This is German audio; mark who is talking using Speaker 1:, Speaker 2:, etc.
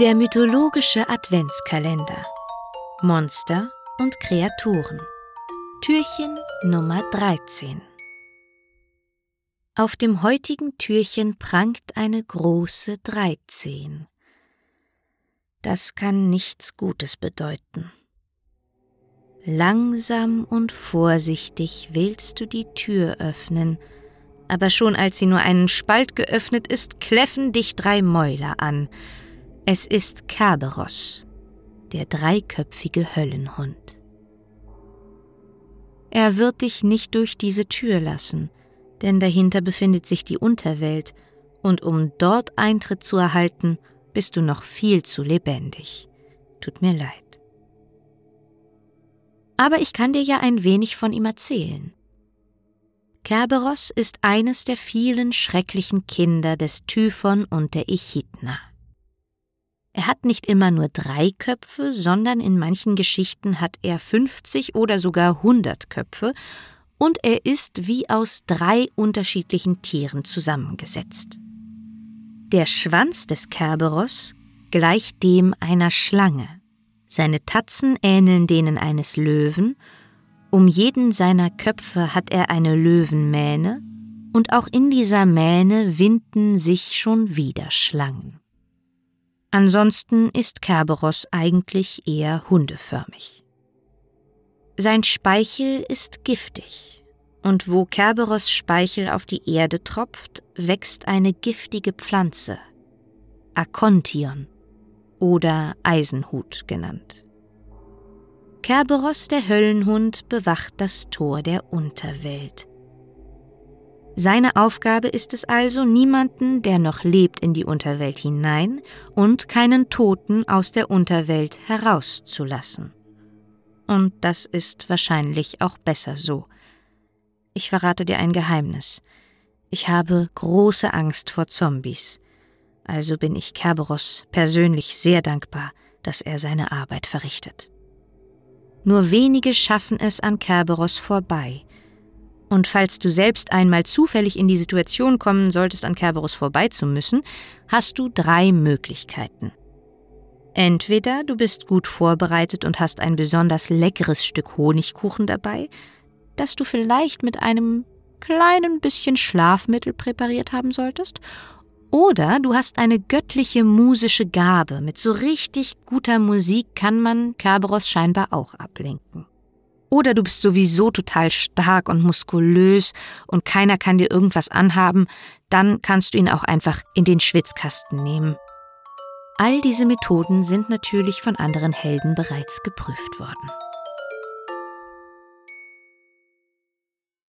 Speaker 1: Der mythologische Adventskalender. Monster und Kreaturen. Türchen Nummer 13. Auf dem heutigen Türchen prangt eine große 13. Das kann nichts Gutes bedeuten. Langsam und vorsichtig willst du die Tür öffnen, aber schon als sie nur einen Spalt geöffnet ist, kläffen dich drei Mäuler an. Es ist Kerberos, der dreiköpfige Höllenhund. Er wird dich nicht durch diese Tür lassen, denn dahinter befindet sich die Unterwelt, und um dort Eintritt zu erhalten, bist du noch viel zu lebendig. Tut mir leid. Aber ich kann dir ja ein wenig von ihm erzählen. Kerberos ist eines der vielen schrecklichen Kinder des Typhon und der Echidna. Er hat nicht immer nur drei Köpfe, sondern in manchen Geschichten hat er 50 oder sogar 100 Köpfe und er ist wie aus drei unterschiedlichen Tieren zusammengesetzt. Der Schwanz des Kerberos gleicht dem einer Schlange. Seine Tatzen ähneln denen eines Löwen um jeden seiner Köpfe hat er eine Löwenmähne, und auch in dieser Mähne winden sich schon wieder Schlangen. Ansonsten ist Kerberos eigentlich eher hundeförmig. Sein Speichel ist giftig, und wo Kerberos Speichel auf die Erde tropft, wächst eine giftige Pflanze, Akontion oder Eisenhut genannt. Kerberos der Höllenhund bewacht das Tor der Unterwelt. Seine Aufgabe ist es also, niemanden, der noch lebt, in die Unterwelt hinein und keinen Toten aus der Unterwelt herauszulassen. Und das ist wahrscheinlich auch besser so. Ich verrate dir ein Geheimnis. Ich habe große Angst vor Zombies. Also bin ich Kerberos persönlich sehr dankbar, dass er seine Arbeit verrichtet. Nur wenige schaffen es an Kerberos vorbei. Und falls du selbst einmal zufällig in die Situation kommen solltest, an Kerberos vorbei zu müssen, hast du drei Möglichkeiten. Entweder du bist gut vorbereitet und hast ein besonders leckeres Stück Honigkuchen dabei, das du vielleicht mit einem kleinen bisschen Schlafmittel präpariert haben solltest, oder du hast eine göttliche musische Gabe. Mit so richtig guter Musik kann man Kerberos scheinbar auch ablenken. Oder du bist sowieso total stark und muskulös und keiner kann dir irgendwas anhaben, dann kannst du ihn auch einfach in den Schwitzkasten nehmen. All diese Methoden sind natürlich von anderen Helden bereits geprüft worden.